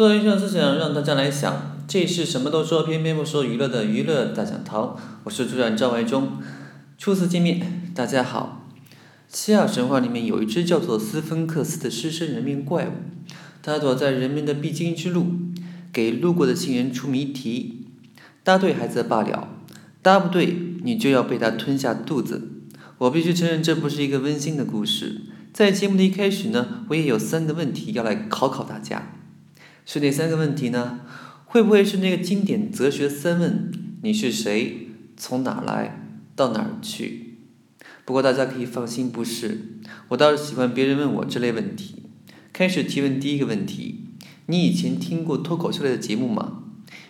做原创思想，让大家来想。这是什么都说，偏偏不说娱乐的娱乐大讲堂。我是主讲赵怀忠。初次见面，大家好。希腊神话里面有一只叫做斯芬克斯的狮身人面怪物，它躲在人们的必经之路，给路过的行人出谜题。答对还则罢了，答不对你就要被它吞下肚子。我必须承认，这不是一个温馨的故事。在节目的一开始呢，我也有三个问题要来考考大家。是哪三个问题呢？会不会是那个经典哲学三问：你是谁？从哪来？到哪儿去？不过大家可以放心，不是。我倒是喜欢别人问我这类问题。开始提问第一个问题：你以前听过脱口秀类的节目吗？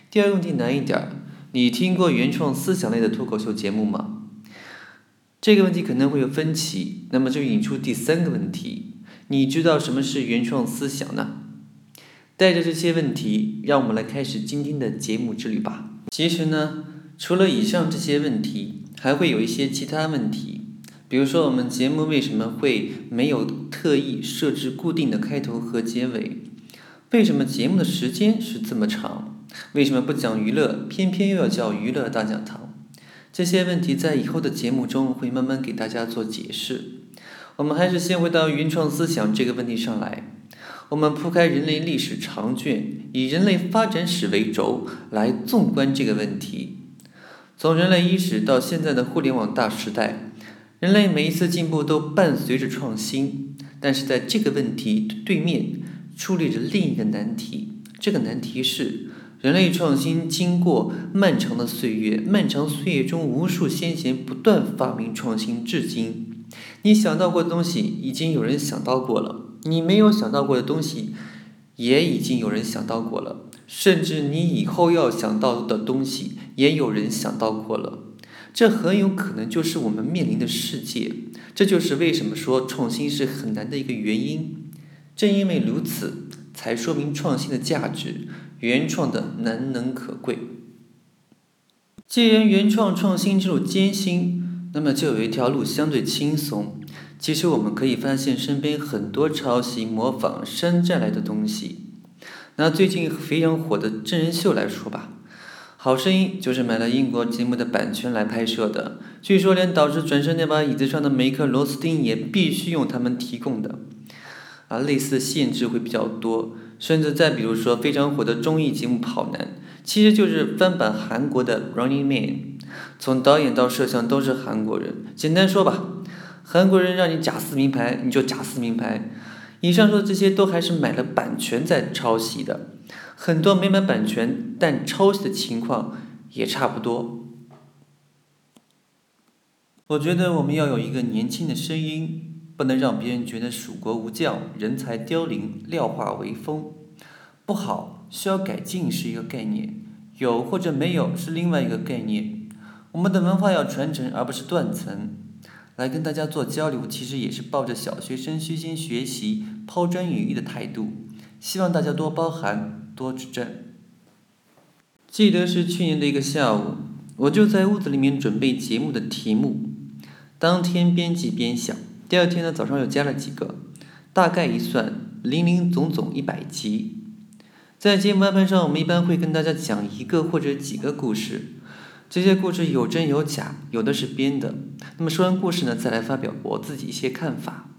第二个问题难一点：你听过原创思想类的脱口秀节目吗？这个问题可能会有分歧，那么就引出第三个问题：你知道什么是原创思想呢？带着这些问题，让我们来开始今天的节目之旅吧。其实呢，除了以上这些问题，还会有一些其他问题。比如说，我们节目为什么会没有特意设置固定的开头和结尾？为什么节目的时间是这么长？为什么不讲娱乐，偏偏又要叫娱乐大讲堂？这些问题在以后的节目中会慢慢给大家做解释。我们还是先回到原创思想这个问题上来。我们铺开人类历史长卷，以人类发展史为轴来纵观这个问题。从人类伊始到现在的互联网大时代，人类每一次进步都伴随着创新。但是在这个问题对面，矗立着另一个难题。这个难题是：人类创新经过漫长的岁月，漫长岁月中无数先贤不断发明创新，至今，你想到过的东西，已经有人想到过了。你没有想到过的东西，也已经有人想到过了，甚至你以后要想到的东西，也有人想到过了。这很有可能就是我们面临的世界。这就是为什么说创新是很难的一个原因。正因为如此，才说明创新的价值，原创的难能可贵。既然原创创新之路艰辛，那么就有一条路相对轻松。其实我们可以发现身边很多抄袭、模仿、山寨来的东西。拿最近非常火的真人秀来说吧，《好声音》就是买了英国节目的版权来拍摄的。据说连导师转身那把椅子上的每一颗螺丝钉也必须用他们提供的。啊，类似的限制会比较多。甚至再比如说非常火的综艺节目《跑男》，其实就是翻版韩国的《Running Man》，从导演到摄像都是韩国人。简单说吧。韩国人让你假撕名牌，你就假撕名牌。以上说的这些都还是买了版权在抄袭的，很多没买版权但抄袭的情况也差不多。我觉得我们要有一个年轻的声音，不能让别人觉得蜀国无将，人才凋零，廖化为风。不好，需要改进是一个概念，有或者没有是另外一个概念。我们的文化要传承，而不是断层。来跟大家做交流，其实也是抱着小学生虚心学习、抛砖引玉的态度，希望大家多包涵、多指正。记得是去年的一个下午，我就在屋子里面准备节目的题目，当天编辑边想，第二天呢早上又加了几个，大概一算，零零总总一百集。在节目安排上，我们一般会跟大家讲一个或者几个故事。这些故事有真有假，有的是编的。那么说完故事呢，再来发表我自己一些看法。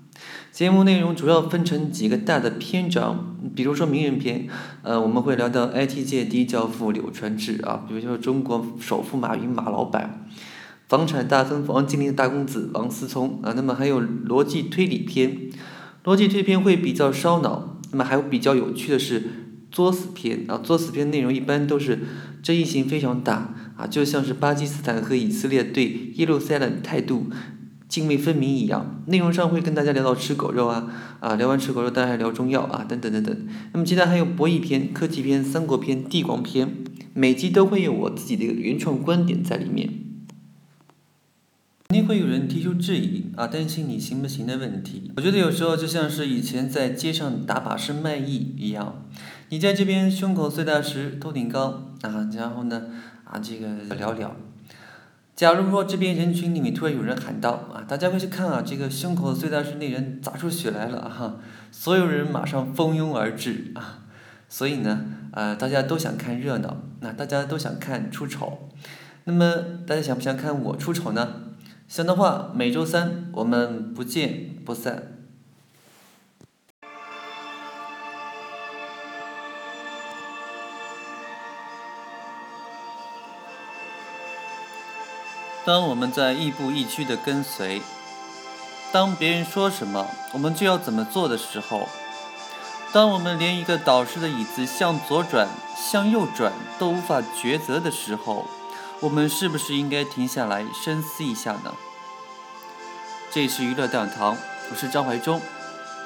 节目内容主要分成几个大的篇章，比如说名人篇，呃，我们会聊到 IT 界第一教父柳传志啊，比如说中国首富马云马老板，房产大亨王健林的大公子王思聪啊。那么还有逻辑推理篇，逻辑推理篇会比较烧脑。那么还有比较有趣的是作死篇啊，作死篇内容一般都是争议性非常大。啊，就像是巴基斯坦和以色列对耶路撒冷态度泾渭分明一样。内容上会跟大家聊到吃狗肉啊，啊，聊完吃狗肉，当然还聊中药啊，等等等等。那么其他还有博弈篇、科技篇、三国篇、帝王篇，每集都会有我自己的原创观点在里面。肯定会有人提出质疑啊，担心你行不行的问题。我觉得有时候就像是以前在街上打把式卖艺一样，你在这边胸口碎大石，头顶高啊，然后呢？啊，这个聊聊。假如说这边人群里面突然有人喊道：“啊，大家快去看啊，这个胸口碎大石那人砸出血来了！”哈，所有人马上蜂拥而至啊。所以呢，呃，大家都想看热闹，那大家都想看出丑。那么大家想不想看我出丑呢？想的话，每周三我们不见不散。当我们在亦步亦趋的跟随，当别人说什么，我们就要怎么做的时候，当我们连一个导师的椅子向左转、向右转都无法抉择的时候，我们是不是应该停下来深思一下呢？这里是娱乐大讲堂，我是张怀忠，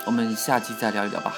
我们下期再聊一聊吧。